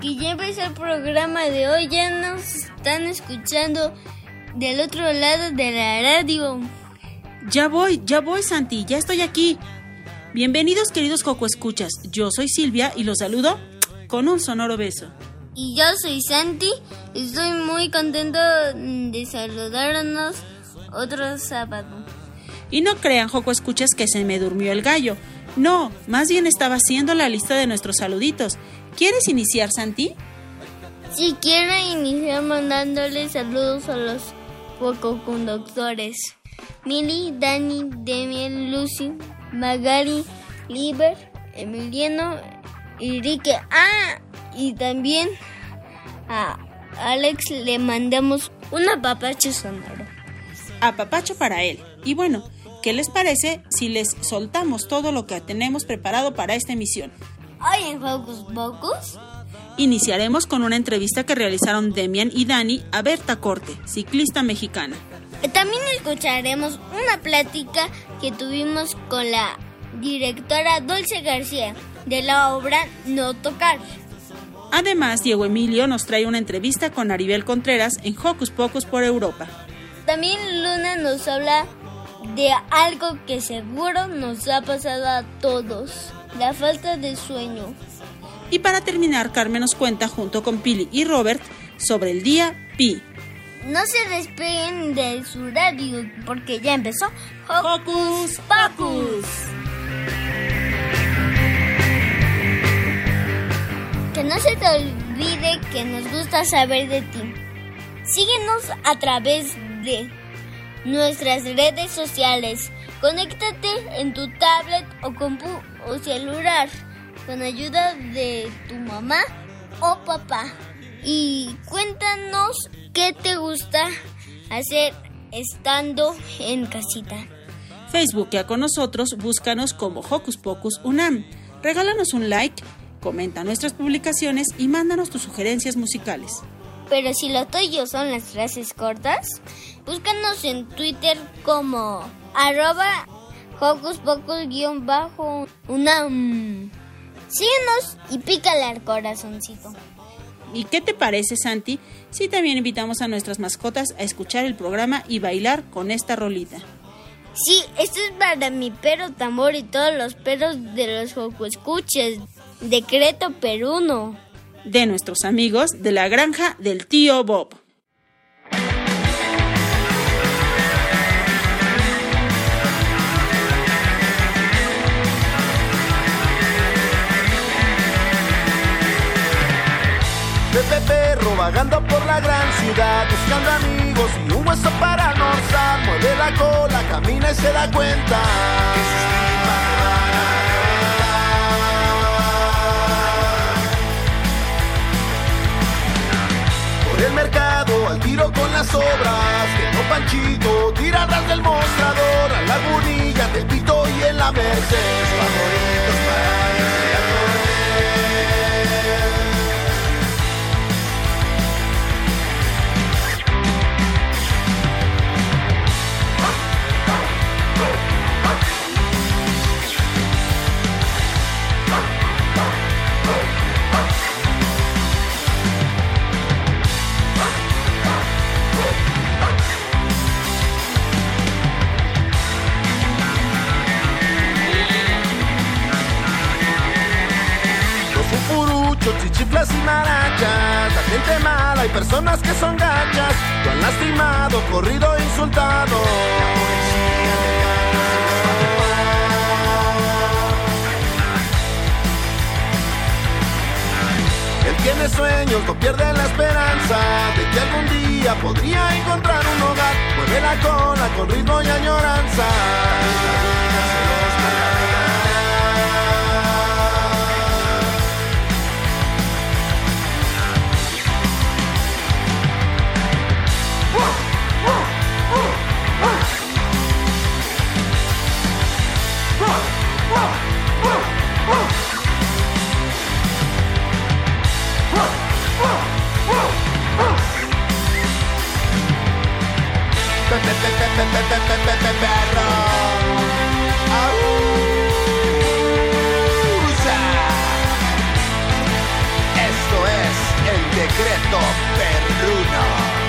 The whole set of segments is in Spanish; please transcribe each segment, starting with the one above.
Que ya empezó el programa de hoy. Ya nos están escuchando del otro lado de la radio. Ya voy, ya voy, Santi, ya estoy aquí. Bienvenidos, queridos Coco Escuchas. Yo soy Silvia y los saludo con un sonoro beso. Y yo soy Santi. Estoy muy contento de saludarnos otro sábado. Y no crean, Joco Escuchas, que se me durmió el gallo. No, más bien estaba haciendo la lista de nuestros saluditos. ¿Quieres iniciar, Santi? Si quiero iniciar mandándole saludos a los poco conductores. Mili, Dani, Demian, Lucy, Magali, Liber, Emiliano, Enrique. Ah, y también a Alex le mandamos un apapacho sonoro. Apapacho para él. Y bueno, ¿qué les parece si les soltamos todo lo que tenemos preparado para esta emisión? Hoy en Focus Pocus Iniciaremos con una entrevista que realizaron Demian y Dani a Berta Corte, ciclista mexicana. También escucharemos una plática que tuvimos con la directora Dulce García de la obra No Tocar. Además, Diego Emilio nos trae una entrevista con Aribel Contreras en Hocus Pocus por Europa. También Luna nos habla de algo que seguro nos ha pasado a todos, la falta de sueño. Y para terminar, Carmen nos cuenta junto con Pili y Robert sobre el día Pi. No se despeguen de su radio porque ya empezó Hocus Pocus. Que no se te olvide que nos gusta saber de ti. Síguenos a través de nuestras redes sociales. Conéctate en tu tablet o compu o celular con ayuda de tu mamá o papá. Y cuéntanos qué te gusta hacer estando en casita. Facebookea con nosotros, búscanos como Hocus Pocus Unam. Regálanos un like, comenta nuestras publicaciones y mándanos tus sugerencias musicales. Pero si lo tuyo son las frases cortas, búscanos en Twitter como arroba Hocus Pocus-Unam. Síguenos y pícale al corazoncito. ¿Y qué te parece, Santi, si también invitamos a nuestras mascotas a escuchar el programa y bailar con esta rolita? Sí, esto es para mi perro tambor y todos los perros de los Joco Escuches. Decreto peruno. De nuestros amigos de la granja del tío Bob. Pepe Perro vagando por la gran ciudad, buscando amigos y un hueso para almorzar. Mueve la cola, camina y se da cuenta. Por el mercado, al tiro con las obras. Que no Panchito, tira ras del mostrador. A la lagunilla del Pito y en la Merced. Favoritos para muchachas y marachas, la gente mala y personas que son gachas, lo han lastimado, corrido, insultado. Él tiene sueños, no pierde la esperanza de que algún día podría encontrar un hogar. Mueve la cola con ritmo y añoranza. Esto es el decreto perruno.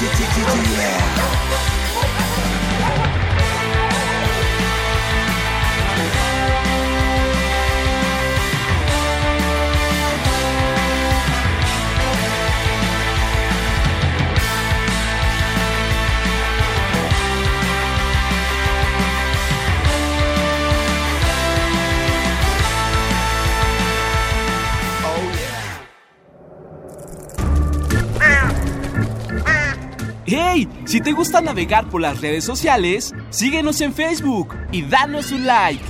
Yeah. Te gusta navegar por las redes sociales, síguenos en Facebook y danos un like.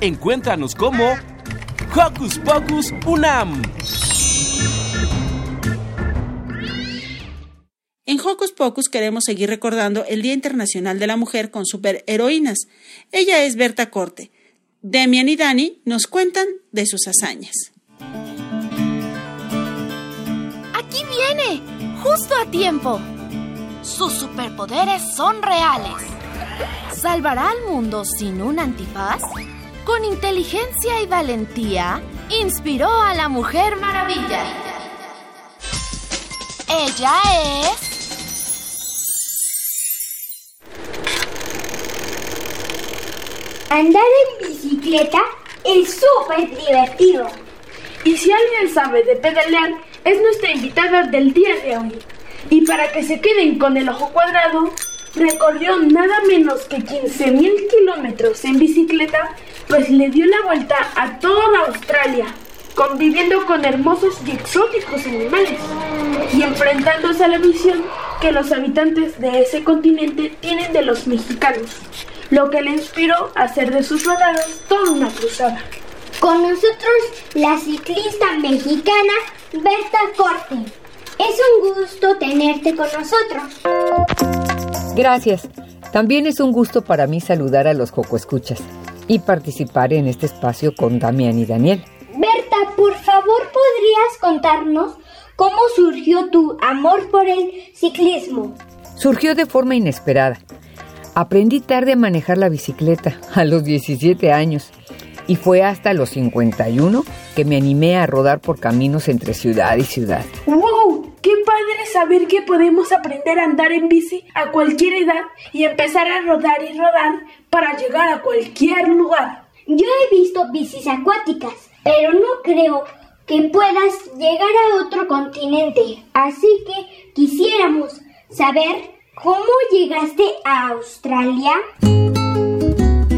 Encuéntranos como Hocus Pocus Unam. En Hocus Pocus queremos seguir recordando el Día Internacional de la Mujer con superheroínas. Ella es Berta Corte. Demian y Dani nos cuentan de sus hazañas. Aquí viene, justo a tiempo. Sus superpoderes son reales. ¿Salvará al mundo sin un antifaz? Con inteligencia y valentía, inspiró a la Mujer Maravilla. Ella es... Andar en bicicleta es súper divertido. Y si alguien sabe de pedalear, es nuestra invitada del día de hoy. Y para que se queden con el ojo cuadrado, recorrió nada menos que 15.000 kilómetros en bicicleta, pues le dio la vuelta a toda Australia, conviviendo con hermosos y exóticos animales, y enfrentándose a la visión que los habitantes de ese continente tienen de los mexicanos, lo que le inspiró a hacer de sus rodadas toda una cruzada. Con nosotros la ciclista mexicana Berta Corte. Es un gusto tenerte con nosotros. Gracias. También es un gusto para mí saludar a los Joco Escuchas y participar en este espacio con Damián y Daniel. Berta, por favor, ¿podrías contarnos cómo surgió tu amor por el ciclismo? Surgió de forma inesperada. Aprendí tarde a manejar la bicicleta, a los 17 años, y fue hasta los 51 que me animé a rodar por caminos entre ciudad y ciudad. ¡Wow! ¡Qué padre saber que podemos aprender a andar en bici a cualquier edad y empezar a rodar y rodar para llegar a cualquier lugar. Yo he visto bicis acuáticas, pero no creo que puedas llegar a otro continente. Así que quisiéramos saber cómo llegaste a Australia.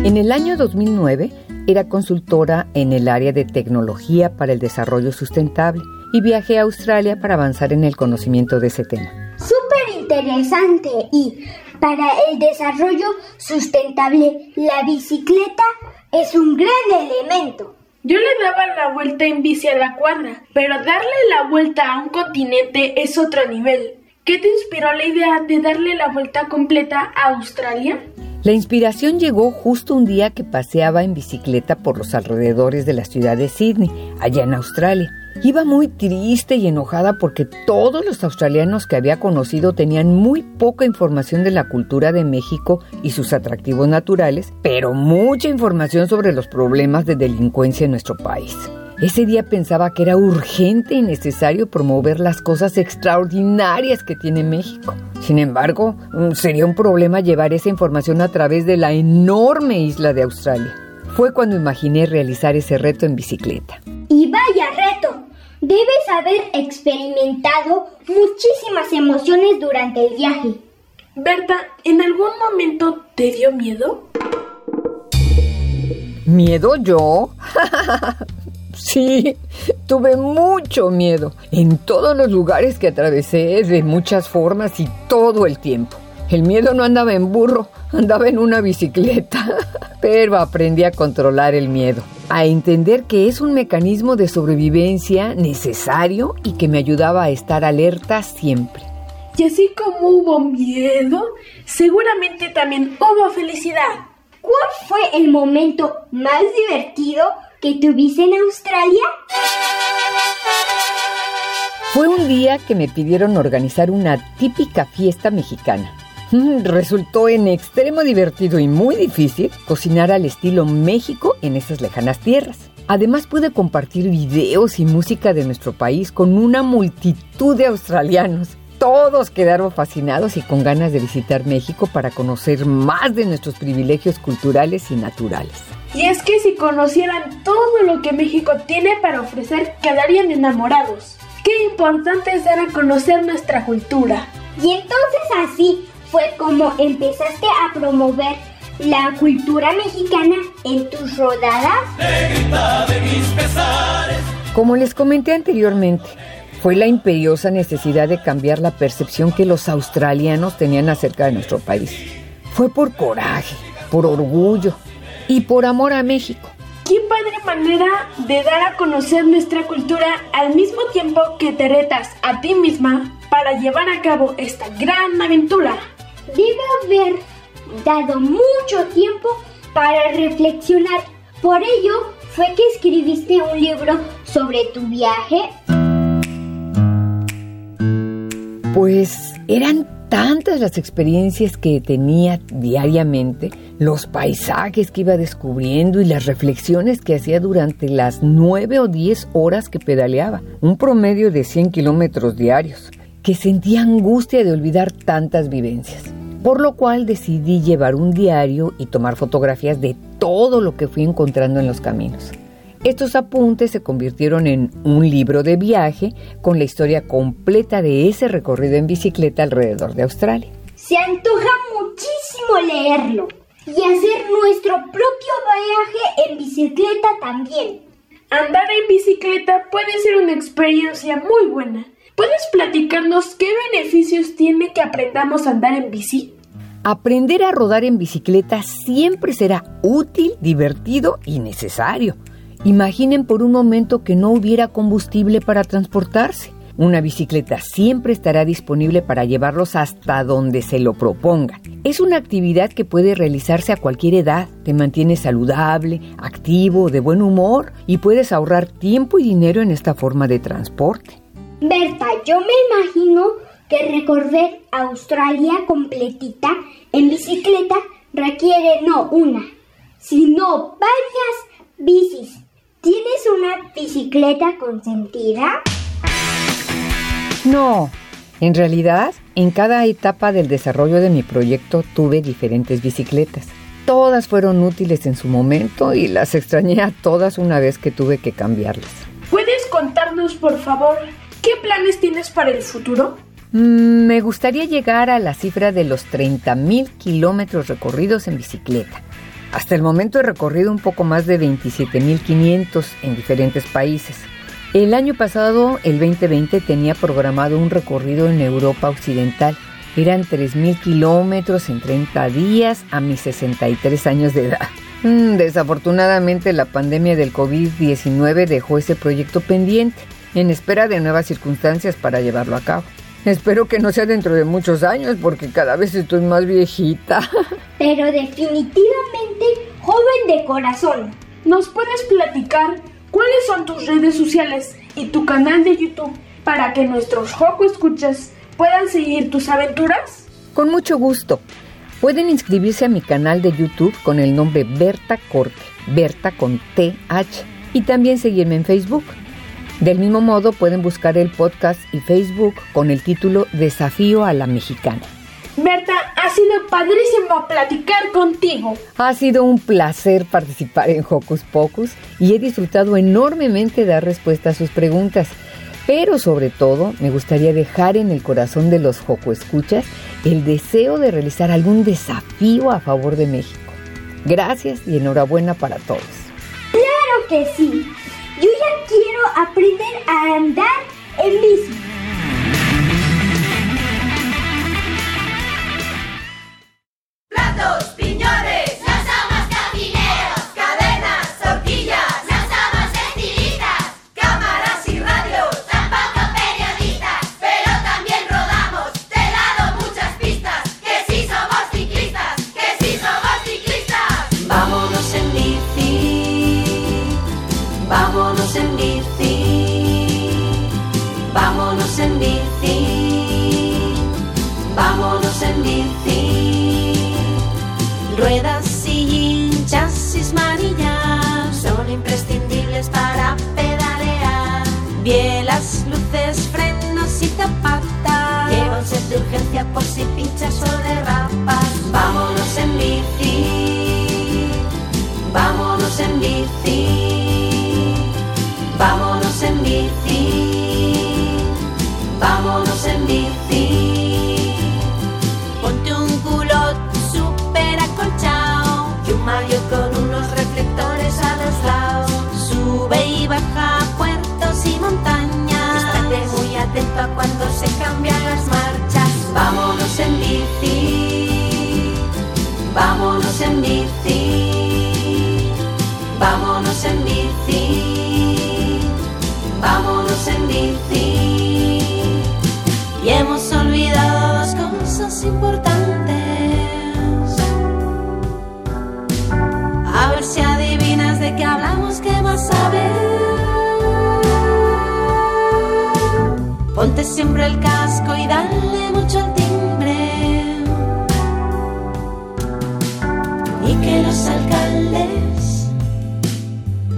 En el año 2009 era consultora en el área de tecnología para el desarrollo sustentable y viajé a Australia para avanzar en el conocimiento de ese tema. Súper interesante y para el desarrollo sustentable la bicicleta es un gran elemento. Yo le daba la vuelta en bici a la cuadra, pero darle la vuelta a un continente es otro nivel. ¿Qué te inspiró la idea de darle la vuelta completa a Australia? La inspiración llegó justo un día que paseaba en bicicleta por los alrededores de la ciudad de Sydney, allá en Australia. Iba muy triste y enojada porque todos los australianos que había conocido tenían muy poca información de la cultura de México y sus atractivos naturales, pero mucha información sobre los problemas de delincuencia en nuestro país. Ese día pensaba que era urgente y necesario promover las cosas extraordinarias que tiene México. Sin embargo, mm, sería un problema llevar esa información a través de la enorme isla de Australia. Fue cuando imaginé realizar ese reto en bicicleta. Y vaya reto, Debes haber experimentado muchísimas emociones durante el viaje. Berta, ¿en algún momento te dio miedo? ¿Miedo yo? sí, tuve mucho miedo en todos los lugares que atravesé de muchas formas y todo el tiempo. El miedo no andaba en burro, andaba en una bicicleta, pero aprendí a controlar el miedo a entender que es un mecanismo de sobrevivencia necesario y que me ayudaba a estar alerta siempre. Y así como hubo miedo, seguramente también hubo felicidad. ¿Cuál fue el momento más divertido que tuviste en Australia? Fue un día que me pidieron organizar una típica fiesta mexicana. Resultó en extremo divertido y muy difícil cocinar al estilo México en esas lejanas tierras. Además pude compartir videos y música de nuestro país con una multitud de australianos. Todos quedaron fascinados y con ganas de visitar México para conocer más de nuestros privilegios culturales y naturales. Y es que si conocieran todo lo que México tiene para ofrecer, quedarían enamorados. Qué importante es dar a conocer nuestra cultura. Y entonces así fue como empezaste a promover la cultura mexicana en tus rodadas? de mis pesares. Como les comenté anteriormente, fue la imperiosa necesidad de cambiar la percepción que los australianos tenían acerca de nuestro país. Fue por coraje, por orgullo y por amor a México. Qué padre manera de dar a conocer nuestra cultura al mismo tiempo que te retas a ti misma para llevar a cabo esta gran aventura debe haber dado mucho tiempo para reflexionar. Por ello fue que escribiste un libro sobre tu viaje. Pues eran tantas las experiencias que tenía diariamente, los paisajes que iba descubriendo y las reflexiones que hacía durante las nueve o diez horas que pedaleaba, un promedio de 100 kilómetros diarios, que sentía angustia de olvidar tantas vivencias por lo cual decidí llevar un diario y tomar fotografías de todo lo que fui encontrando en los caminos. Estos apuntes se convirtieron en un libro de viaje con la historia completa de ese recorrido en bicicleta alrededor de Australia. Se antoja muchísimo leerlo y hacer nuestro propio viaje en bicicleta también. Andar en bicicleta puede ser una experiencia muy buena ¿Puedes platicarnos qué beneficios tiene que aprendamos a andar en bici? Aprender a rodar en bicicleta siempre será útil, divertido y necesario. Imaginen por un momento que no hubiera combustible para transportarse. Una bicicleta siempre estará disponible para llevarlos hasta donde se lo proponga. Es una actividad que puede realizarse a cualquier edad. Te mantiene saludable, activo, de buen humor y puedes ahorrar tiempo y dinero en esta forma de transporte. Berta, yo me imagino que recorrer Australia completita en bicicleta requiere no una, sino varias bicis. ¿Tienes una bicicleta consentida? No, En realidad, en cada etapa del desarrollo de mi proyecto tuve diferentes bicicletas. Todas fueron útiles en su momento y las extrañé a todas una vez que tuve que cambiarlas. ¿Puedes contarnos, por favor, qué planes tienes para el futuro? Mm, me gustaría llegar a la cifra de los 30.000 kilómetros recorridos en bicicleta. Hasta el momento he recorrido un poco más de 27.500 en diferentes países. El año pasado, el 2020, tenía programado un recorrido en Europa Occidental. Eran 3.000 kilómetros en 30 días a mis 63 años de edad. Mm, desafortunadamente, la pandemia del COVID-19 dejó ese proyecto pendiente, en espera de nuevas circunstancias para llevarlo a cabo. Espero que no sea dentro de muchos años porque cada vez estoy más viejita. Pero definitivamente joven de corazón. ¿Nos puedes platicar ¿Cuáles son tus redes sociales y tu canal de YouTube para que nuestros Joco escuchas puedan seguir tus aventuras? Con mucho gusto. Pueden inscribirse a mi canal de YouTube con el nombre Berta Corte, Berta con TH, y también seguirme en Facebook. Del mismo modo pueden buscar el podcast y Facebook con el título Desafío a la Mexicana. Berta, ha sido padrísimo platicar contigo. Ha sido un placer participar en Hocus Pocus y he disfrutado enormemente dar respuesta a sus preguntas. Pero sobre todo, me gustaría dejar en el corazón de los Joco Escuchas el deseo de realizar algún desafío a favor de México. Gracias y enhorabuena para todos. Claro que sí. Yo ya quiero aprender a andar en bici. those people. Bielas, luces, frenos y zapata. Lleva un de urgencia por si pinchas o derramas. Siempre el casco y dale mucho al timbre. Y que los alcaldes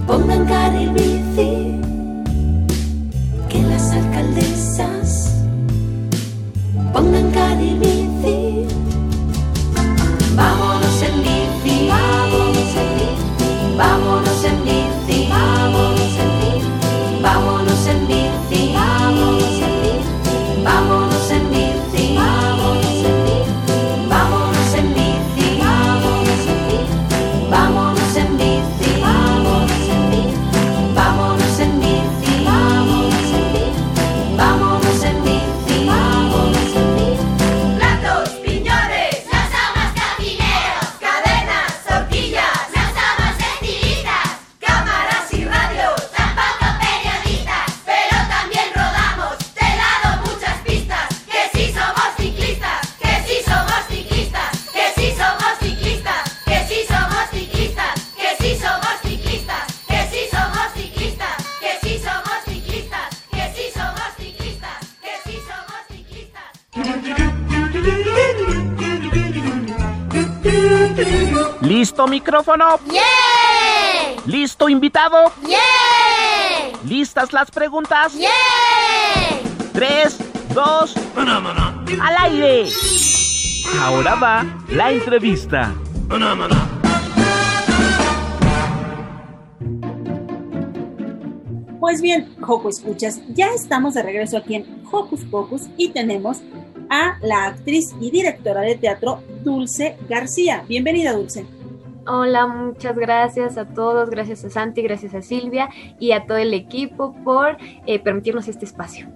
pongan carril ¿Listo micrófono? ¿Listo invitado? ¿Listas las preguntas? Tres, dos, al aire. Ahora va la entrevista. Pues bien, Joco Escuchas, ya estamos de regreso aquí en Hocus Pocus y tenemos a la actriz y directora de teatro Dulce García. Bienvenida, Dulce. Hola, muchas gracias a todos, gracias a Santi, gracias a Silvia y a todo el equipo por eh, permitirnos este espacio.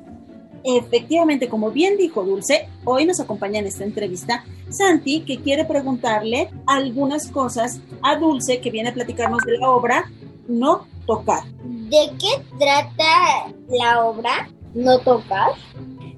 Efectivamente, como bien dijo Dulce, hoy nos acompaña en esta entrevista Santi, que quiere preguntarle algunas cosas a Dulce, que viene a platicarnos de la obra No Tocar. ¿De qué trata la obra No Tocar?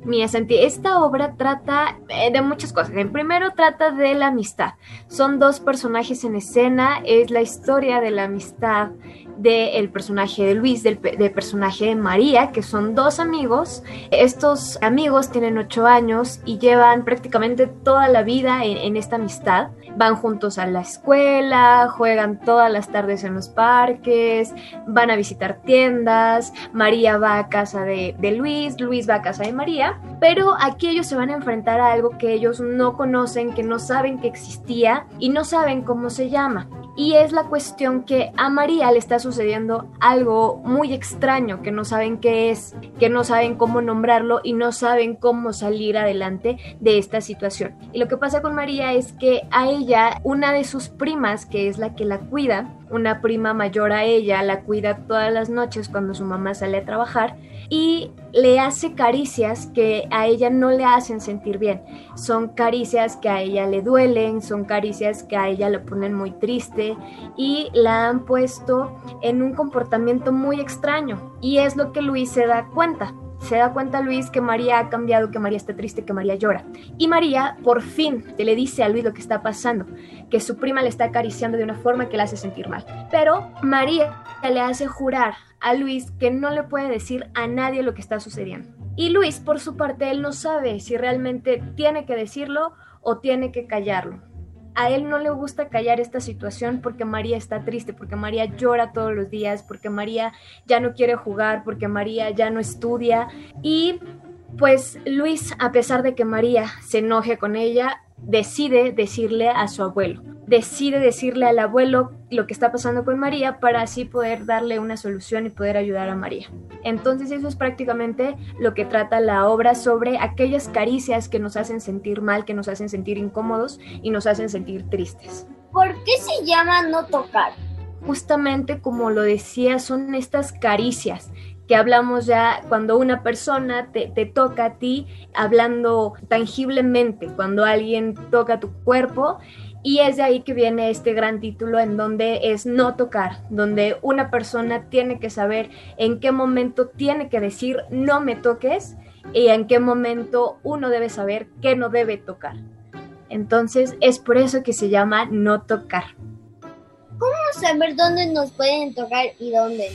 Mira, Santi, esta obra trata eh, de muchas cosas. En primero trata de la amistad. Son dos personajes en escena, es la historia de la amistad del personaje de Luis, del, personaje de María, que son dos amigos. Estos amigos tienen ocho años y llevan prácticamente toda la vida en, esta amistad. Van juntos a la escuela, juegan todas las tardes en los parques, van a visitar tiendas, María va a casa de, de Luis, Luis va a casa de María, pero aquí ellos se van a enfrentar a algo que ellos no conocen, que no saben que existía y no saben cómo se llama y es la cuestión que a María le está sucediendo algo muy extraño, que no saben qué es, que no saben cómo nombrarlo y no saben cómo salir adelante de esta situación. Y lo que pasa con María es que a ella, una de sus primas, que es la que la cuida, una prima mayor a ella, la cuida todas las noches cuando su mamá sale a trabajar y le hace caricias que a ella no le hacen sentir bien. Son caricias que a ella le duelen, son caricias que a ella le ponen muy triste y la han puesto en un comportamiento muy extraño. Y es lo que Luis se da cuenta. Se da cuenta Luis que María ha cambiado, que María está triste, que María llora. Y María por fin le dice a Luis lo que está pasando, que su prima le está acariciando de una forma que le hace sentir mal. Pero María le hace jurar a Luis que no le puede decir a nadie lo que está sucediendo. Y Luis, por su parte, él no sabe si realmente tiene que decirlo o tiene que callarlo. A él no le gusta callar esta situación porque María está triste, porque María llora todos los días, porque María ya no quiere jugar, porque María ya no estudia. Y pues Luis, a pesar de que María se enoje con ella, decide decirle a su abuelo, decide decirle al abuelo lo que está pasando con María para así poder darle una solución y poder ayudar a María. Entonces eso es prácticamente lo que trata la obra sobre aquellas caricias que nos hacen sentir mal, que nos hacen sentir incómodos y nos hacen sentir tristes. ¿Por qué se llama no tocar? Justamente como lo decía, son estas caricias que hablamos ya cuando una persona te, toca a ti, hablando tangiblemente, cuando alguien toca tu cuerpo. Y es de ahí que viene este gran título en donde es no tocar, donde una persona tiene que saber en qué momento tiene que decir no me toques y en qué momento uno debe saber qué no debe tocar. Entonces es por eso que se llama no tocar. ¿Cómo saber dónde nos pueden tocar y dónde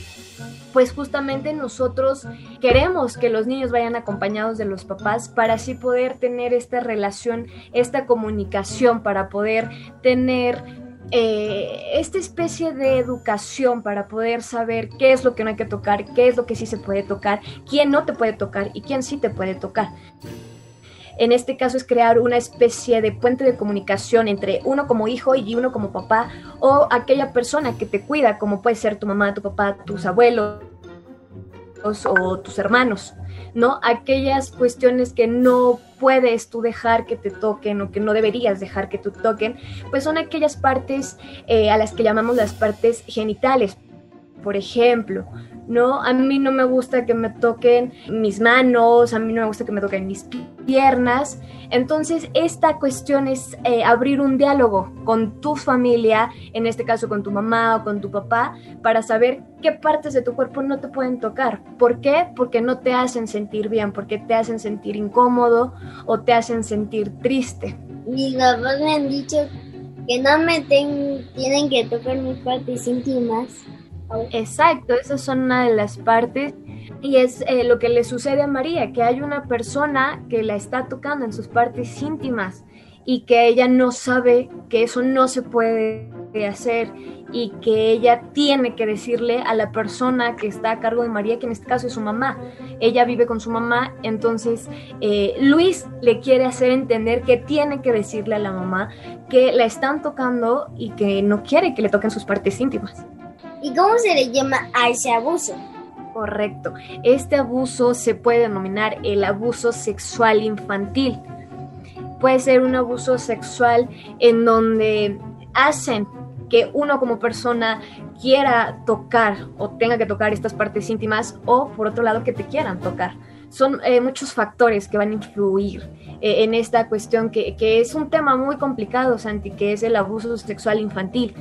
Pues justamente nosotros queremos que los niños vayan acompañados de los papás para así poder tener esta relación, esta comunicación, para poder tener eh, esta especie de educación para poder saber qué es lo que no hay que tocar, qué es lo que sí se puede tocar, quién no te puede tocar y quién sí te puede tocar. En este caso es crear una especie de puente de comunicación entre uno como hijo y uno como papá o aquella persona que te cuida, como puede ser tu mamá, tu papá, tus abuelos o tus hermanos, ¿no? Aquellas cuestiones que no puedes tú dejar que te toquen o que no deberías dejar que te toquen, pues son aquellas partes eh, a las que llamamos las partes genitales. Por ejemplo, ¿no? A mí no me gusta que me toquen mis manos, a mí no me gusta que me toquen mis piernas. Entonces, esta cuestión es eh, abrir un diálogo con tu familia, en este caso con tu mamá o con tu papá, para saber qué partes de tu cuerpo no te pueden tocar. ¿Por qué? Porque no te hacen sentir bien, porque te hacen sentir incómodo o te hacen sentir triste. Mis papás me han dicho que no me tienen que tocar mis partes íntimas Exacto, esas son una de las partes y es eh, lo que le sucede a María, que hay una persona que la está tocando en sus partes íntimas y que ella no sabe que eso no se puede de hacer y que ella tiene que decirle a la persona que está a cargo de María, que en este caso es su mamá. Ella vive con su mamá, entonces eh, Luis le quiere hacer entender que tiene que decirle a la mamá que la están tocando y que no quiere que le toquen sus partes íntimas. ¿Y cómo se le llama a ese abuso? Correcto. Este abuso se puede denominar el abuso sexual infantil. Puede ser un abuso sexual en donde hacen que uno como persona quiera tocar o tenga que tocar estas partes íntimas o por otro lado que te quieran tocar. Son eh, muchos factores que van a influir eh, en esta cuestión que, que es un tema muy complicado, Santi, que es el abuso sexual infantil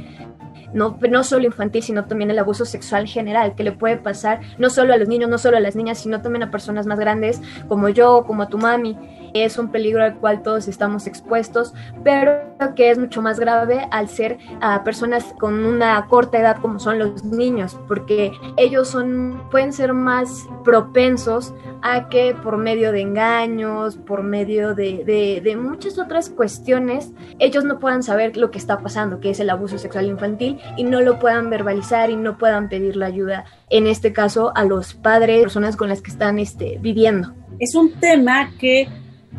no, no solo infantil, sino también el abuso sexual general, que le puede pasar no solo a los niños, no solo a las niñas, sino también a personas más grandes como yo, como a tu mami. Es un peligro al cual todos estamos expuestos, pero que es mucho más grave al ser a personas con una corta edad como son los niños, porque ellos son, pueden ser más propensos a que por medio de engaños, por medio de, de, de muchas otras cuestiones, ellos no puedan saber lo que está pasando, que es el abuso sexual infantil, y no lo puedan verbalizar y no puedan pedir la ayuda, en este caso a los padres, personas con las que están este, viviendo. Es un tema que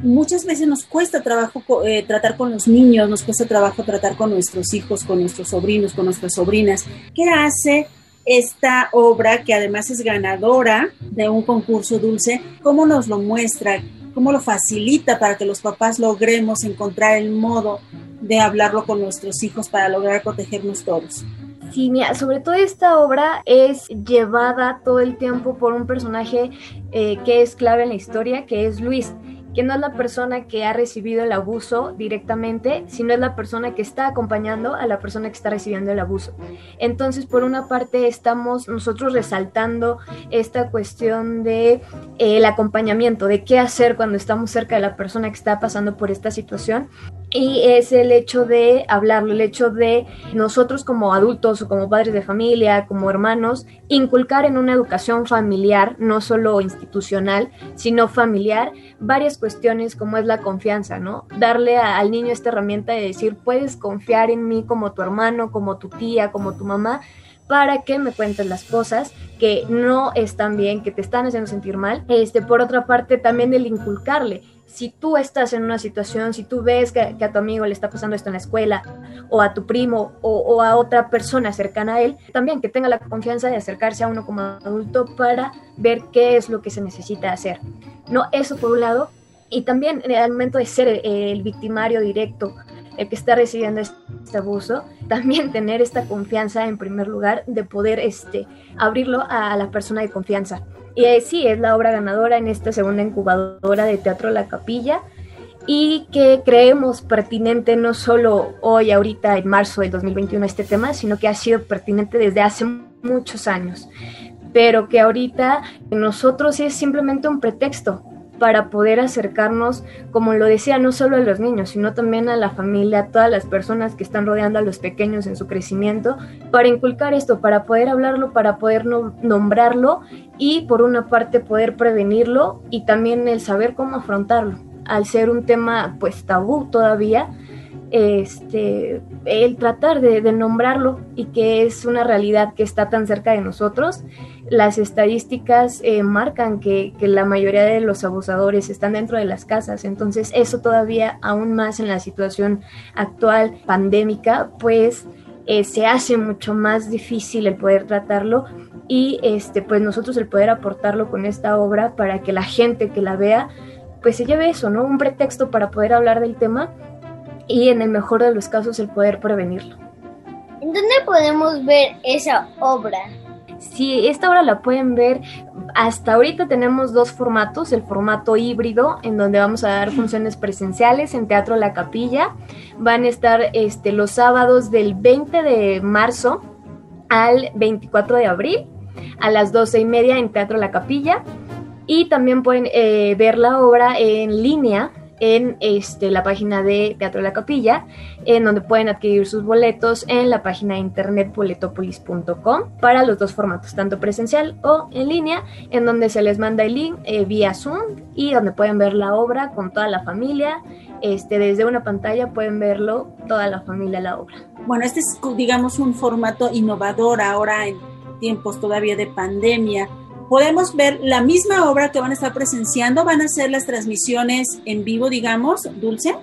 muchas veces nos cuesta trabajo eh, tratar con los niños, nos cuesta trabajo tratar con nuestros hijos, con nuestros sobrinos, con nuestras sobrinas. ¿Qué hace esta obra, que además es ganadora de un concurso dulce? ¿Cómo nos lo muestra? ¿Cómo lo facilita para que los papás logremos encontrar el modo de hablarlo con nuestros hijos para lograr protegernos todos? Sí, sobre todo esta obra es llevada todo el tiempo por un personaje eh, que es clave en la historia, que es Luis que no es la persona que ha recibido el abuso directamente, sino es la persona que está acompañando a la persona que está recibiendo el abuso. Entonces, por una parte, estamos nosotros resaltando esta cuestión de eh, el acompañamiento, de qué hacer cuando estamos cerca de la persona que está pasando por esta situación. Y es el hecho de hablarlo, el hecho de nosotros como adultos o como padres de familia, como hermanos, inculcar en una educación familiar, no solo institucional, sino familiar, varias cuestiones como es la confianza, ¿no? Darle al niño esta herramienta de decir, puedes confiar en mí como tu hermano, como tu tía, como tu mamá, para que me cuentes las cosas que no están bien, que te están haciendo sentir mal. Este, por otra parte, también el inculcarle. Si tú estás en una situación, si tú ves que, a tu amigo le está pasando esto en la escuela, o a tu primo, o, o, a otra persona cercana a él, también que tenga la confianza de acercarse a uno como adulto para ver qué es lo que se necesita hacer. No, eso por un lado, y también el momento de ser el victimario directo, el que está recibiendo este abuso, también tener esta confianza en primer lugar de poder este, abrirlo a, la persona de confianza. Y eh, sí, es la obra ganadora en esta segunda incubadora de Teatro La Capilla y que creemos pertinente no solo hoy, ahorita, en marzo del 2021 este tema, sino que ha sido pertinente desde hace muchos años, pero que ahorita nosotros es simplemente un pretexto para poder acercarnos, como lo decía, no solo a los niños, sino también a la familia, a todas las personas que están rodeando a los pequeños en su crecimiento, para inculcar esto, para poder hablarlo, para poder nombrarlo y por una parte poder prevenirlo y también el saber cómo afrontarlo, al ser un tema pues tabú todavía este, el tratar de, nombrarlo y que es una realidad que está tan cerca de nosotros. Las estadísticas eh, marcan que, la mayoría de los abusadores están dentro de las casas, entonces eso todavía aún más en la situación actual pandémica, pues eh, se hace mucho más difícil el poder tratarlo y este, pues nosotros el poder aportarlo con esta obra para que la gente que la vea pues se lleve eso, ¿no? Un pretexto para poder hablar del tema y en el mejor de los casos el poder prevenirlo. ¿En dónde podemos ver esa obra? Sí, esta obra la pueden ver. Hasta ahorita tenemos dos formatos, el formato híbrido, en donde vamos a dar funciones presenciales en Teatro La Capilla. Van a estar este, los sábados del 20 de marzo al 24 de abril a las 12 y media en Teatro La Capilla. Y también pueden eh, ver la obra en línea en este, la página de Teatro La Capilla, en donde pueden adquirir sus boletos en la página de internet boletopolis.com para los dos formatos, tanto presencial o en línea, en donde se les manda el link eh, vía Zoom y donde pueden ver la obra con toda la familia. Este, desde una pantalla pueden verlo toda la familia la obra. Bueno, este es, digamos, un formato innovador ahora en tiempos todavía de pandemia podemos ver la misma obra que van a estar presenciando, van a ser las transmisiones en vivo, digamos, Dulce.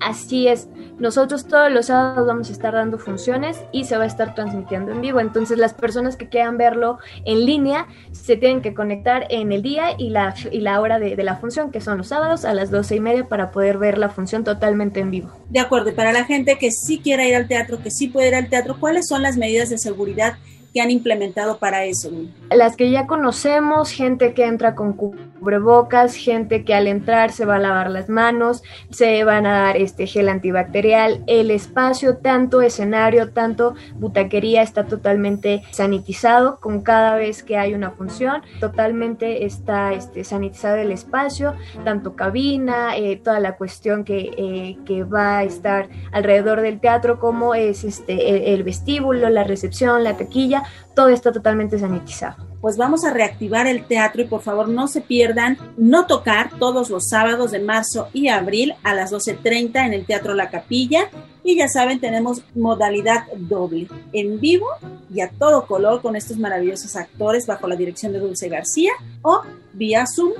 Así es, nosotros todos los sábados vamos a estar dando funciones y se va a estar transmitiendo en vivo. Entonces las personas que quieran verlo en línea se tienen que conectar en el día y la, y la hora de, de la función, que son los sábados a las doce y media para poder ver la función totalmente en vivo. De acuerdo, y para la gente que sí quiera ir al teatro, que sí puede ir al teatro, ¿cuáles son las medidas de seguridad que han implementado para eso? Las que ya conocemos, gente que entra con cubrebocas, gente que al entrar se va a lavar las manos, se van a dar este gel antibacterial, el espacio, tanto escenario, tanto butaquería está totalmente sanitizado con cada vez que hay una función, totalmente está este, sanitizado el espacio, tanto cabina, eh, toda la cuestión que, eh, que, va a estar alrededor del teatro, como es este, el, el vestíbulo, la recepción, la taquilla, todo está totalmente sanitizado. Pues vamos a reactivar el teatro y por favor no se pierdan No Tocar todos los sábados de marzo y abril a las 12.30 en el Teatro La Capilla. Y ya saben, tenemos modalidad doble, en vivo y a todo color con estos maravillosos actores bajo la dirección de Dulce García o vía Zoom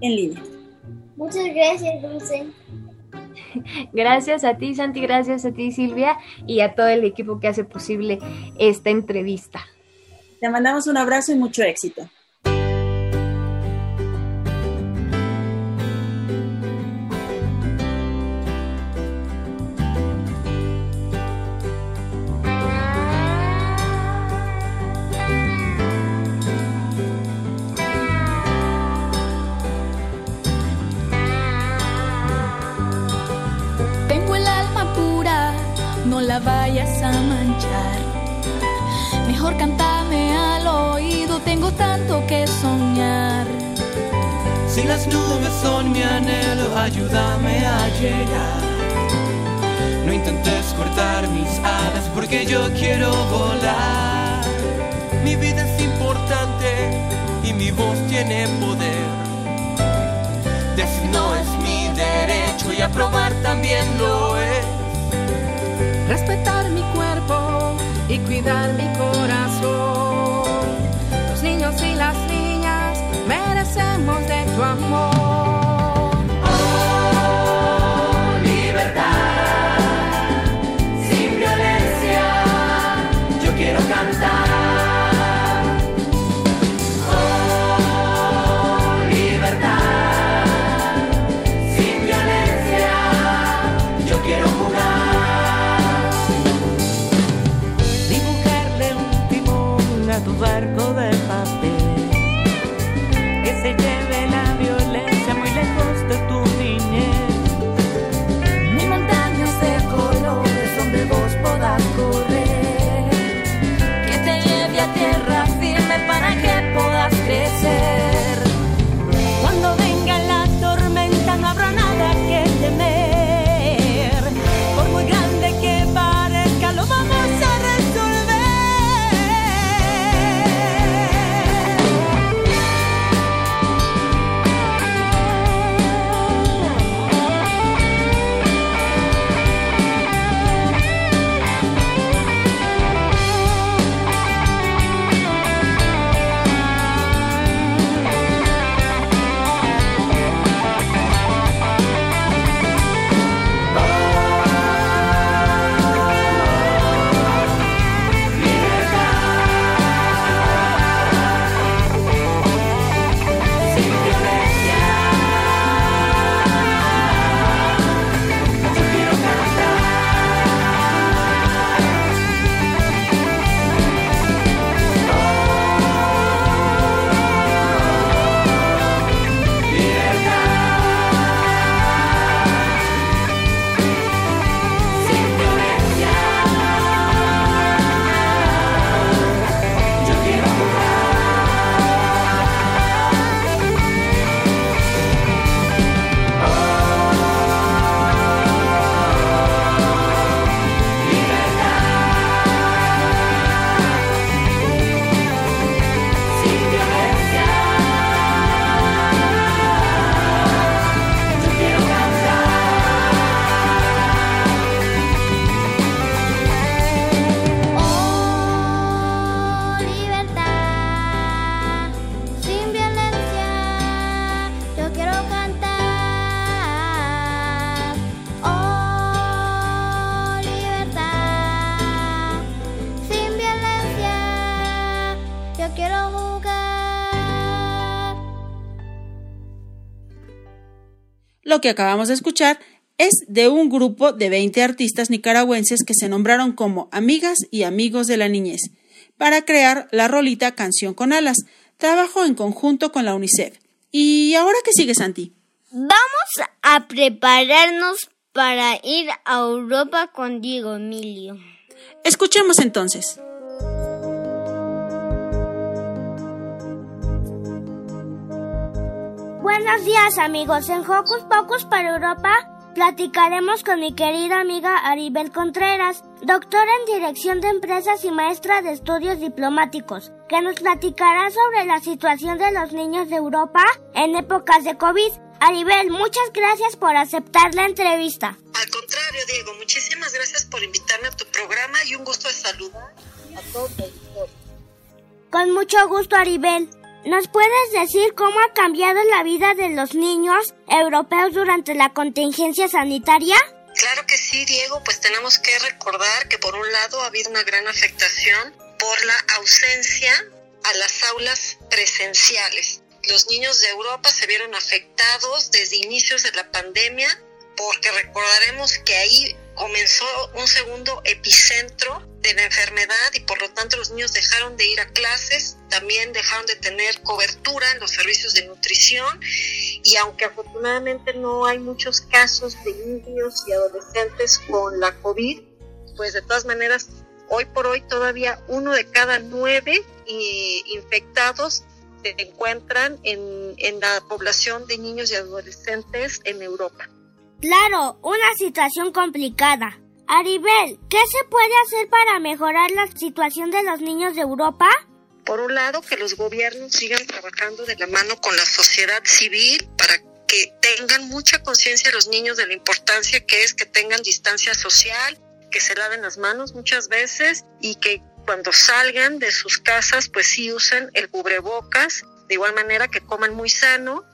en línea. Muchas gracias, Dulce. Gracias a ti, Santi, gracias a ti, Silvia, y a todo el equipo que hace posible esta entrevista. Te mandamos un abrazo y mucho éxito. Son mi anhelo, ayúdame a llegar. No intentes cortar mis alas porque yo quiero volar. Mi vida es importante y mi voz tiene poder. Decir no es mi derecho y aprobar también lo es. Respetar mi cuerpo y cuidar mi corazón. Los niños y las merecemos de tu amor. Lo que acabamos de escuchar es de un grupo de 20 artistas nicaragüenses que se nombraron como Amigas y Amigos de la Niñez para crear la rolita Canción con Alas. Trabajo en conjunto con la UNICEF. ¿Y ahora qué sigue, Santi? Vamos a prepararnos para ir a Europa con Diego Emilio. Escuchemos entonces. Buenos días amigos, en Hocus Pocus para Europa platicaremos con mi querida amiga Aribel Contreras, doctora en Dirección de Empresas y maestra de Estudios Diplomáticos, que nos platicará sobre la situación de los niños de Europa en épocas de COVID. Aribel, muchas gracias por aceptar la entrevista. Al contrario, Diego, muchísimas gracias por invitarme a tu programa y un gusto de saludar a todos los Con mucho gusto, Aribel. ¿Nos puedes decir cómo ha cambiado la vida de los niños europeos durante la contingencia sanitaria? Claro que sí, Diego, pues tenemos que recordar que por un lado ha habido una gran afectación por la ausencia a las aulas presenciales. Los niños de Europa se vieron afectados desde inicios de la pandemia porque recordaremos que ahí comenzó un segundo epicentro de la enfermedad y por lo tanto los niños dejaron de ir a clases, también dejaron de tener cobertura en los servicios de nutrición y aunque afortunadamente no hay muchos casos de niños y adolescentes con la COVID, pues de todas maneras hoy por hoy todavía uno de cada nueve infectados se encuentran en, en la población de niños y adolescentes en Europa. Claro, una situación complicada. Aribel, ¿qué se puede hacer para mejorar la situación de los niños de Europa? Por un lado, que los gobiernos sigan trabajando de la mano con la sociedad civil para que tengan mucha conciencia los niños de la importancia que es que tengan distancia social, que se laven las manos muchas veces y que cuando salgan de sus casas pues sí usen el cubrebocas, de igual manera que coman muy sano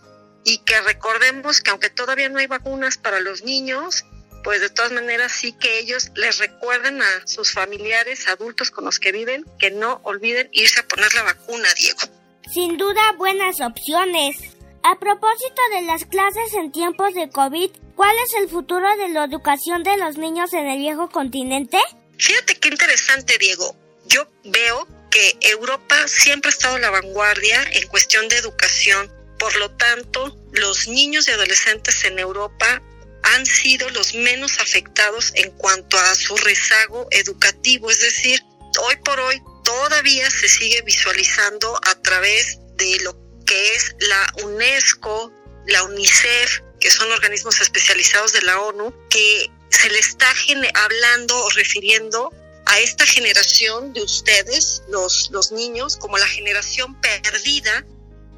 y que recordemos que aunque todavía no hay vacunas para los niños, pues de todas maneras sí que ellos les recuerden a sus familiares, adultos con los que viven, que no olviden irse a poner la vacuna, Diego. Sin duda, buenas opciones. A propósito de las clases en tiempos de COVID, ¿cuál es el futuro de la educación de los niños en el viejo continente? Fíjate qué interesante, Diego. Yo veo que Europa siempre ha estado a la vanguardia en cuestión de educación. Por lo tanto, los niños y adolescentes en Europa han sido los menos afectados en cuanto a su rezago educativo, es decir, hoy por hoy todavía se sigue visualizando a través de lo que es la UNESCO, la UNICEF, que son organismos especializados de la ONU, que se le está hablando o refiriendo a esta generación de ustedes, los, los niños, como la generación perdida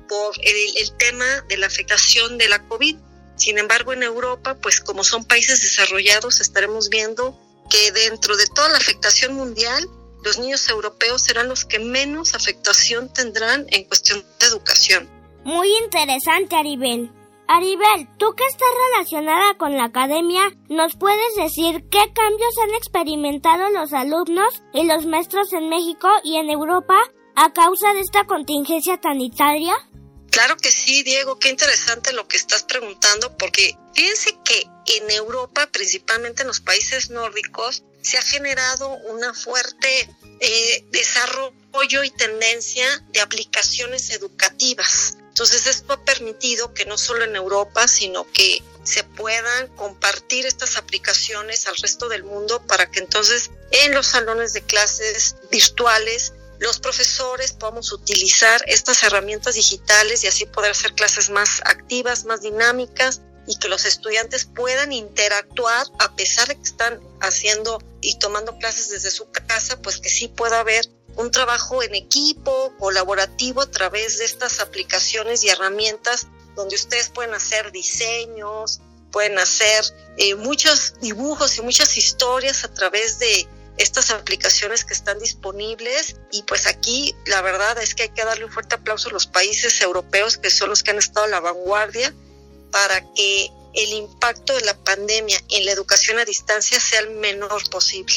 por el, el tema de la afectación de la COVID. Sin embargo, en Europa, pues como son países desarrollados, estaremos viendo que dentro de toda la afectación mundial, los niños europeos serán los que menos afectación tendrán en cuestión de educación. Muy interesante, Aribel. Aribel, tú que estás relacionada con la academia, ¿nos puedes decir qué cambios han experimentado los alumnos y los maestros en México y en Europa a causa de esta contingencia sanitaria? Claro que sí, Diego, qué interesante lo que estás preguntando, porque fíjense que en Europa, principalmente en los países nórdicos, se ha generado una fuerte eh, desarrollo y tendencia de aplicaciones educativas. Entonces esto ha permitido que no solo en Europa, sino que se puedan compartir estas aplicaciones al resto del mundo para que entonces en los salones de clases virtuales los profesores podamos utilizar estas herramientas digitales y así poder hacer clases más activas, más dinámicas y que los estudiantes puedan interactuar a pesar de que están haciendo y tomando clases desde su casa, pues que sí pueda haber un trabajo en equipo, colaborativo a través de estas aplicaciones y herramientas donde ustedes pueden hacer diseños, pueden hacer eh, muchos dibujos y muchas historias a través de estas aplicaciones que están disponibles y pues aquí la verdad es que hay que darle un fuerte aplauso a los países europeos que son los que han estado a la vanguardia para que el impacto de la pandemia en la educación a distancia sea el menor posible.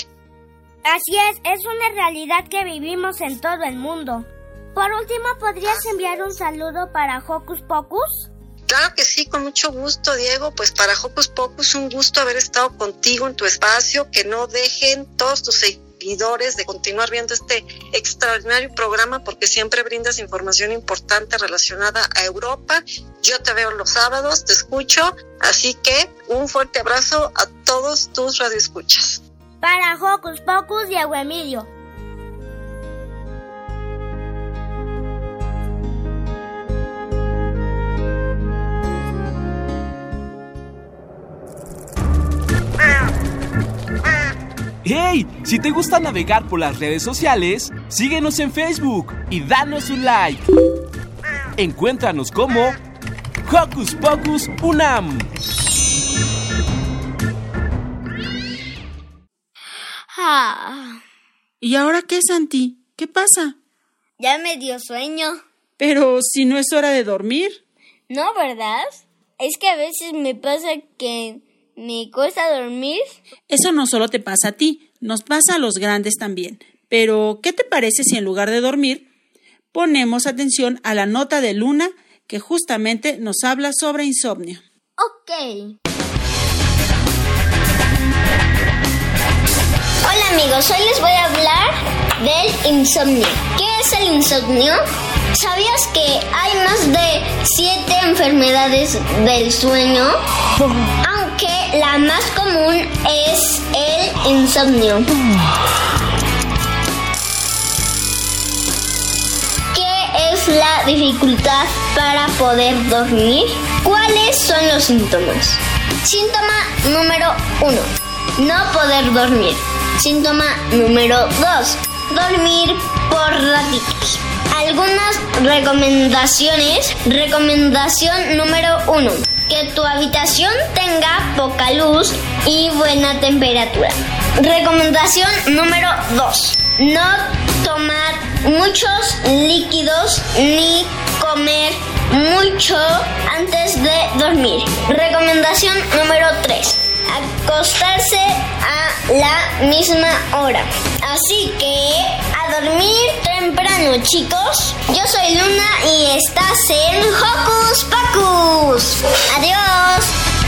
Así es, es una realidad que vivimos en todo el mundo. Por último, ¿podrías enviar un saludo para Hocus Pocus? Claro que sí, con mucho gusto, Diego. Pues para Hocus Pocus, un gusto haber estado contigo en tu espacio. Que no dejen todos tus seguidores de continuar viendo este extraordinario programa porque siempre brindas información importante relacionada a Europa. Yo te veo los sábados, te escucho. Así que un fuerte abrazo a todos tus radioescuchas. Para Hocus Pocus, Diego Emilio. ¡Hey! Si te gusta navegar por las redes sociales, síguenos en Facebook y danos un like. Encuéntranos como Hocus Pocus Unam. Ah, ¿Y ahora qué, Santi? ¿Qué pasa? ya me dio sueño. Pero si no es hora de dormir. No, ¿verdad? Es que a veces me pasa que me cuesta dormir. Eso no solo te pasa a ti, nos pasa a los grandes también. Pero, ¿qué te parece si en lugar de dormir ponemos atención a la nota de Luna que justamente nos habla sobre insomnio? Ok. Hola amigos, hoy les voy a hablar del insomnio. ¿Qué es el insomnio? ¿Sabías que hay más de 7 enfermedades del sueño? La más común es el insomnio. ¿Qué es la dificultad para poder dormir? ¿Cuáles son los síntomas? Síntoma número 1. No poder dormir. Síntoma número 2. Dormir por ratitos. Algunas recomendaciones. Recomendación número 1. Que tu habitación tenga poca luz y buena temperatura. Recomendación número 2. No tomar muchos líquidos ni comer mucho antes de dormir. Recomendación número 3 acostarse a la misma hora. Así que dormir temprano, chicos. Yo soy Luna y estás en Hocus Pocus. Adiós.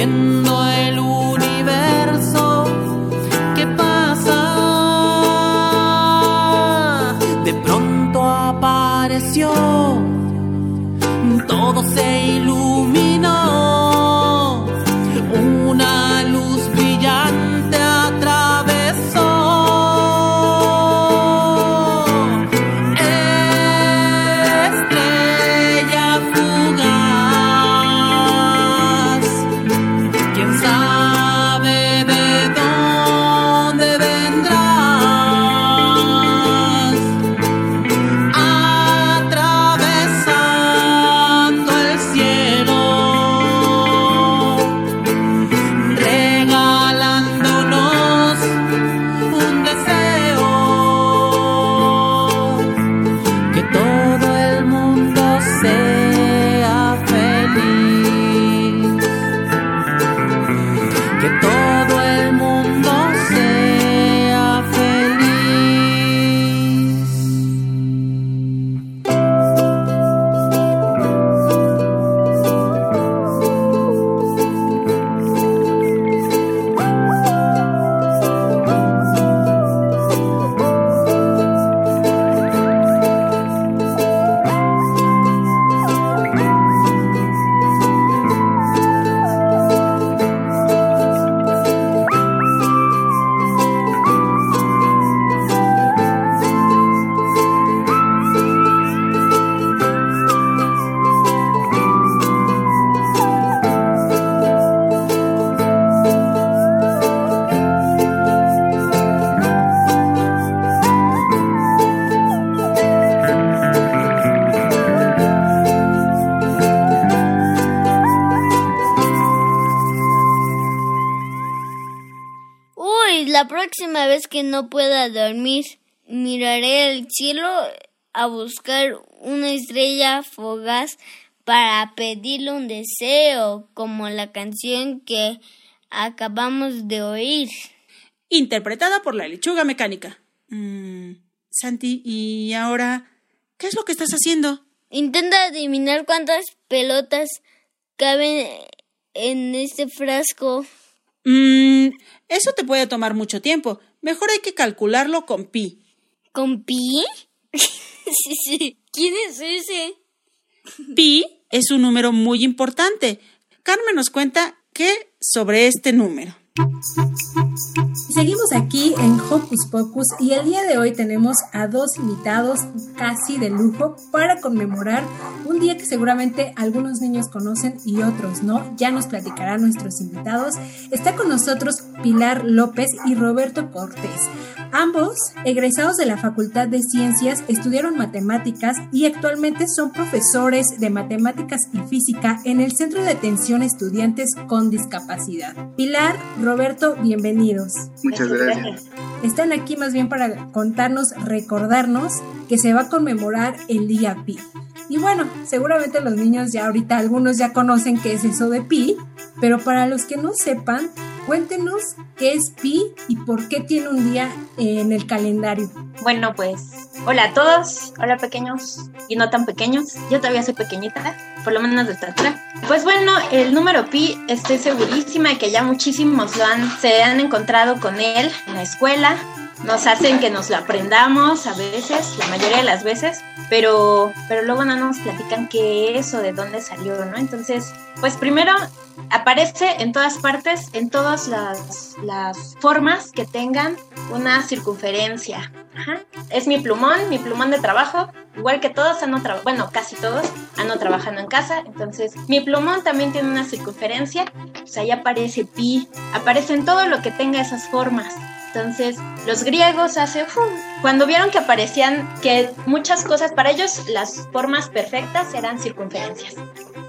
Viendo el universo que pasa. De pronto apareció, vez que no pueda dormir, miraré al cielo a buscar una estrella fugaz para pedirle un deseo, como la canción que acabamos de oír. Interpretada por la lechuga mecánica. Mm, Santi, ¿y ahora qué es lo que estás haciendo? Intenta adivinar cuántas pelotas caben en este frasco. Mm, eso te puede tomar mucho tiempo. Mejor hay que calcularlo con pi. ¿Con pi? sí, sí. ¿Quién es ese? Pi es un número muy importante. Carmen nos cuenta qué sobre este número. Seguimos aquí en Hocus Pocus y el día de hoy tenemos a dos invitados casi de lujo para conmemorar un día que seguramente algunos niños conocen y otros no. Ya nos platicarán nuestros invitados. Está con nosotros Pilar López y Roberto Cortés. Ambos, egresados de la Facultad de Ciencias, estudiaron matemáticas y actualmente son profesores de matemáticas y física en el Centro de Atención Estudiantes con Discapacidad. Pilar, Roberto, bienvenidos. Muchas gracias. Están aquí más bien para contarnos, recordarnos que se va a conmemorar el día Pi. Y bueno, seguramente los niños ya ahorita algunos ya conocen qué es eso de Pi, pero para los que no sepan, cuéntenos qué es Pi y por qué tiene un día en el calendario. Bueno, pues hola a todos, hola pequeños y no tan pequeños. Yo todavía soy pequeñita, por lo menos de estatura. Pues bueno, el número pi estoy segurísima que ya muchísimos lo han, se han encontrado con él en la escuela. Nos hacen que nos lo aprendamos a veces, la mayoría de las veces, pero, pero luego no nos platican qué es o de dónde salió, ¿no? Entonces, pues primero aparece en todas partes, en todas las formas que tengan una circunferencia. Es mi plumón, mi plumón de trabajo, igual que todos han bueno, casi todos han trabajando en casa, entonces mi plumón también tiene una circunferencia, pues ahí aparece pi, aparece en todo lo que tenga esas formas. Entonces, los griegos hace cuando vieron que aparecían que muchas cosas para ellos las formas perfectas eran circunferencias.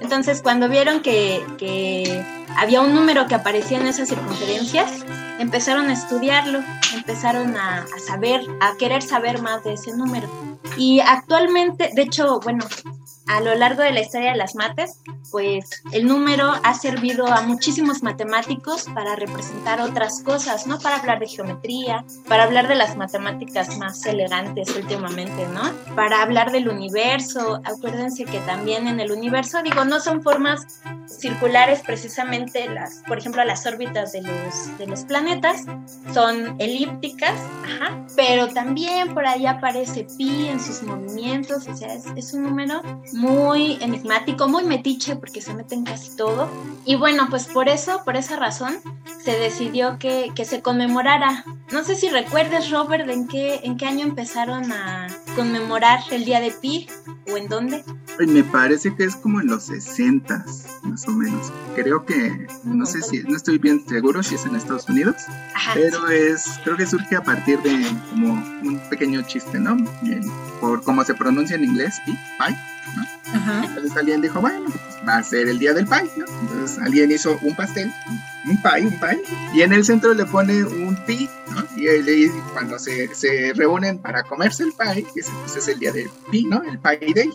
Entonces, cuando vieron que, había un número que aparecía en esas circunferencias, empezaron a estudiarlo, empezaron a saber, a querer saber más de ese número. Y actualmente, de hecho, bueno, a lo largo de la historia de las mates, pues el número ha servido a muchísimos matemáticos para representar otras cosas, ¿no? Para hablar de geometría, para hablar de las matemáticas más elegantes últimamente, ¿no? Para hablar del universo. Acuérdense que también en el universo, digo, no son formas circulares precisamente las, por ejemplo, las órbitas de los, de los planetas, son elípticas, ajá, pero también por ahí aparece pi en sus movimientos, o sea, es, es un número muy enigmático, muy metiche porque se mete en casi todo. Y bueno, pues por eso, por esa razón, se decidió que, que se conmemorara. No sé si recuerdes, Robert, en qué, en qué año empezaron a conmemorar el día de Pi o en dónde. Me parece que es como en los 60 más o menos. Creo que, no sé si, no estoy bien seguro si es en Estados Unidos, Ajá, pero es, creo que surge a partir de como un pequeño chiste, ¿no? Por cómo se pronuncia en inglés, pi, pie, ¿no? Ajá. Entonces alguien dijo, bueno, pues va a ser el día del pie, ¿no? Entonces alguien hizo un pastel, un pie, un pie, y en el centro le pone un pi, ¿no? Y cuando se, se reúnen para comerse el pie, ese pues es el día del pi, ¿no? El pie day.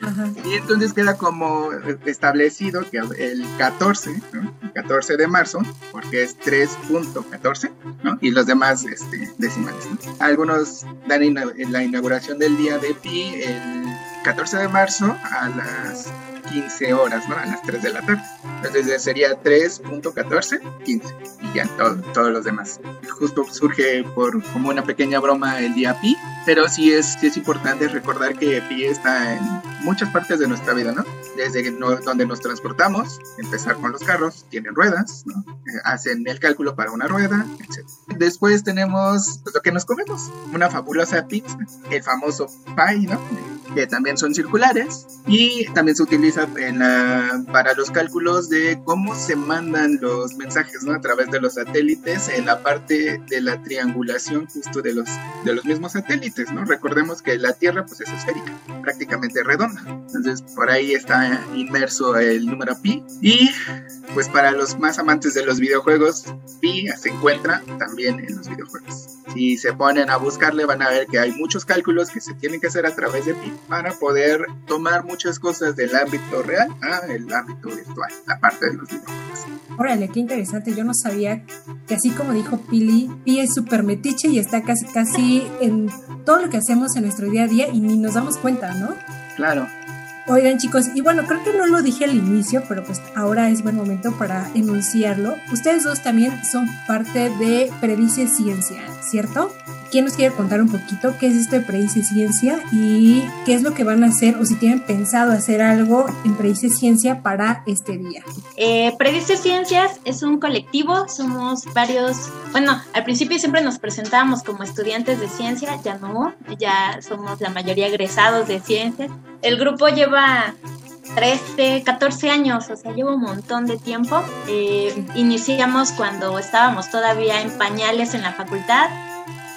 Ajá. Y entonces queda como establecido que el 14, ¿no? el 14 de marzo, porque es 3.14, ¿no? Y los demás este, decimales, ¿no? Algunos dan la inauguración del día de Pi el 14 de marzo a las 15 horas, ¿no? A las 3 de la tarde. Entonces sería 3.14, 15. Y ya todo- todos los demás. Justo surge por como una pequeña broma el día Pi, pero sí es, sí es importante recordar que Pi está en muchas partes de nuestra vida, ¿no? Desde no- donde nos transportamos, empezar con los carros, tienen ruedas, ¿no? Eh, hacen el cálculo para una rueda, etc. Después tenemos pues, lo que nos comemos, una fabulosa pizza, el famoso pie, ¿no? Que también son circulares y también se utiliza utiliza en la, para los cálculos de cómo se mandan los mensajes ¿no? a través de los satélites en la parte de la triangulación justo de los, de los mismos satélites. ¿no? Recordemos que la Tierra pues, es esférica, prácticamente redonda. Entonces por ahí está inmerso el número pi. Y pues para los más amantes de los videojuegos, pi se encuentra también en los videojuegos. Si se ponen a buscarle van a ver que hay muchos cálculos que se tienen que hacer a través de pi para poder tomar muchas cosas del ámbito real al ámbito virtual, la parte de los videojuegos. Órale, qué interesante. Yo no sabía que así como dijo Pili, Pi es súper metiche y está casi casi en todo lo que hacemos en nuestro día a día y ni nos damos cuenta, ¿no? Claro. Oigan chicos, y bueno, creo que no lo dije al inicio, pero pues ahora es buen momento para enunciarlo. Ustedes dos también son parte de Predice Ciencia, ¿cierto? ¿Quién nos quiere contar un poquito qué es esto de Predice Ciencia y qué es lo que van a hacer o si tienen pensado hacer algo en Predice Ciencia para este día? Eh, Predice Ciencias es un colectivo, somos varios, bueno, al principio siempre nos presentábamos como estudiantes de ciencia, ya no, ya somos la mayoría egresados de ciencias. El grupo lleva 13, 14 años, o sea, lleva un montón de tiempo. Eh, iniciamos cuando estábamos todavía en pañales en la facultad.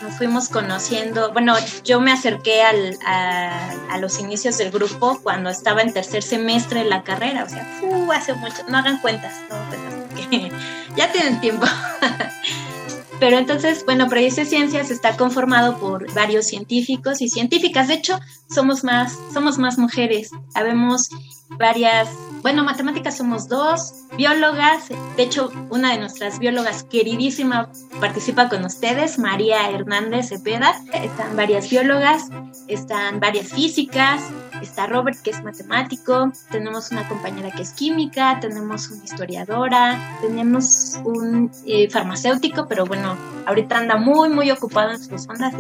Nos fuimos conociendo, bueno, yo me acerqué al, a, los inicios del grupo cuando estaba en tercer semestre de la carrera, o sea, uh, hace mucho, no hagan cuentas, no cuentas, porque ya tienen tiempo. Pero entonces, bueno, Predice Ciencias está conformado por varios científicos y científicas. De hecho, somos más, somos más mujeres. Habemos varias, bueno, matemáticas somos dos, biólogas. De hecho, una de nuestras biólogas queridísima participa con ustedes, María Hernández Cepeda. Están varias biólogas, están varias físicas, está Robert que es matemático, tenemos una compañera que es química, tenemos una historiadora, tenemos un eh, farmacéutico, pero bueno, ahorita anda muy, muy ocupado en sus ondas.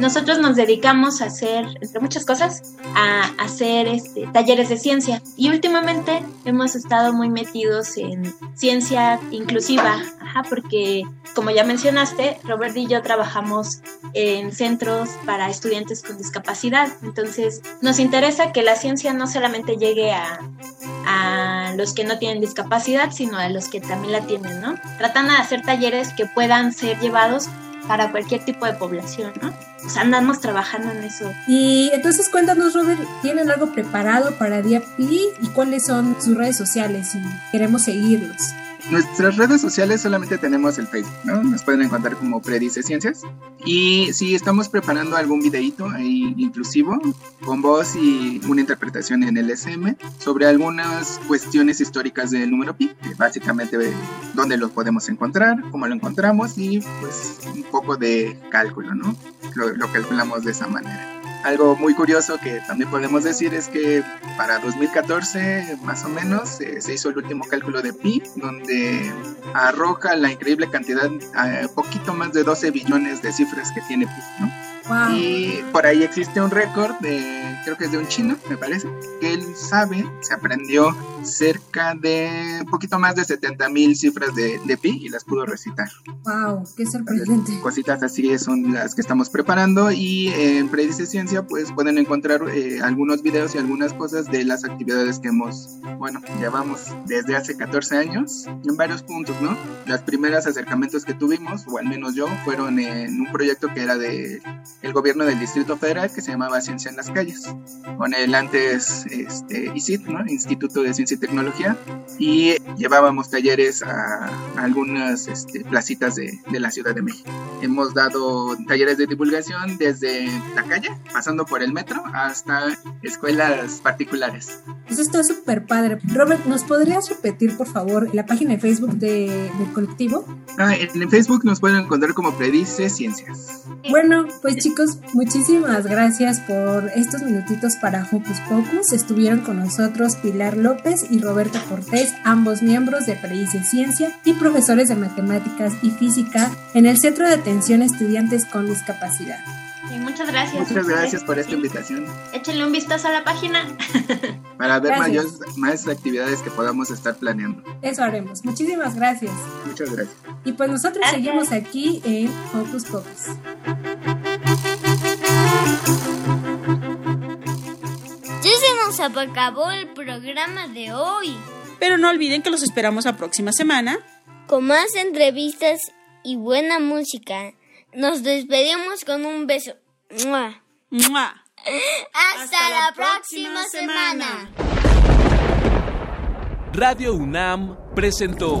Nosotros nos dedicamos a hacer, entre muchas cosas, a hacer este, talleres de ciencia y últimamente hemos estado muy metidos en ciencia inclusiva, ajá, porque como ya mencionaste, Robert y yo trabajamos en centros para estudiantes con discapacidad, entonces nos interesa que la ciencia no solamente llegue a, a los que no tienen discapacidad, sino a los que también la tienen, ¿no? Tratando de hacer talleres que puedan ser llevados para cualquier tipo de población, ¿no? Sea, andamos trabajando en eso. Y entonces cuéntanos, Robert, ¿tienen algo preparado para Día Pi y cuáles son sus redes sociales si queremos seguirlos? Nuestras redes sociales solamente tenemos el Facebook, ¿no? Nos pueden encontrar como Predice Ciencias. Y sí, estamos preparando algún videíto ahí inclusivo, con voz y una interpretación en el SM, sobre algunas cuestiones históricas del número pi, básicamente dónde lo podemos encontrar, cómo lo encontramos y pues un poco de cálculo, ¿no? Lo calculamos de esa manera. Algo muy curioso que también podemos decir es que para 2014, más o menos, eh, se hizo el último cálculo de pi, donde arroja la increíble cantidad, eh, poquito más de 12 billones de cifras que tiene pi, ¿no? Wow. Y por ahí existe un récord de, creo que es de un chino, me parece, que él sabe, se aprendió cerca de un poquito más de 70 mil cifras de, de, pi y las pudo recitar. ¡Wow! ¡Qué sorprendente! Cositas así son las que estamos preparando y en Predice Ciencia pues pueden encontrar eh, algunos videos y algunas cosas de las actividades que hemos, bueno, llevamos desde hace 14 años en varios puntos, ¿no? Las primeras acercamientos que tuvimos, o al menos yo, fueron en un proyecto que era de el gobierno del Distrito Federal que se llamaba Ciencia en las Calles, con el antes este, ICIT, ¿no? Instituto de Ciencia y Tecnología, y llevábamos talleres a, a algunas este, placitas de, de, la Ciudad de México. Hemos dado talleres de divulgación desde la calle, pasando por el metro, hasta escuelas particulares. Eso está súper padre. Robert, ¿nos podrías repetir, por favor, la página de Facebook de, del colectivo? Ah, en, en Facebook nos pueden encontrar como Predice Ciencias. Bueno, pues chicos, muchísimas gracias por estos minutitos para Hocus Pocus. Estuvieron con nosotros Pilar López y Roberto Cortés, ambos miembros de Predice Ciencia y profesores de matemáticas y física en el Centro de Atención a Estudiantes con Discapacidad. Sí, muchas gracias. Muchas gracias por esta invitación. Échenle un vistazo a la página. Para ver mayores, más actividades que podamos estar planeando. Eso haremos. Muchísimas gracias. Muchas gracias. Y pues nosotros gracias. seguimos aquí en Hocus Pocus.。次 Ya se nos acabó el programa de hoy. Pero no olviden que los esperamos la próxima semana. Con más entrevistas y buena música. Nos despedimos con un beso. ¡Mua! ¡Mua! Hasta, la, próxima, semana. Radio UNAM presentó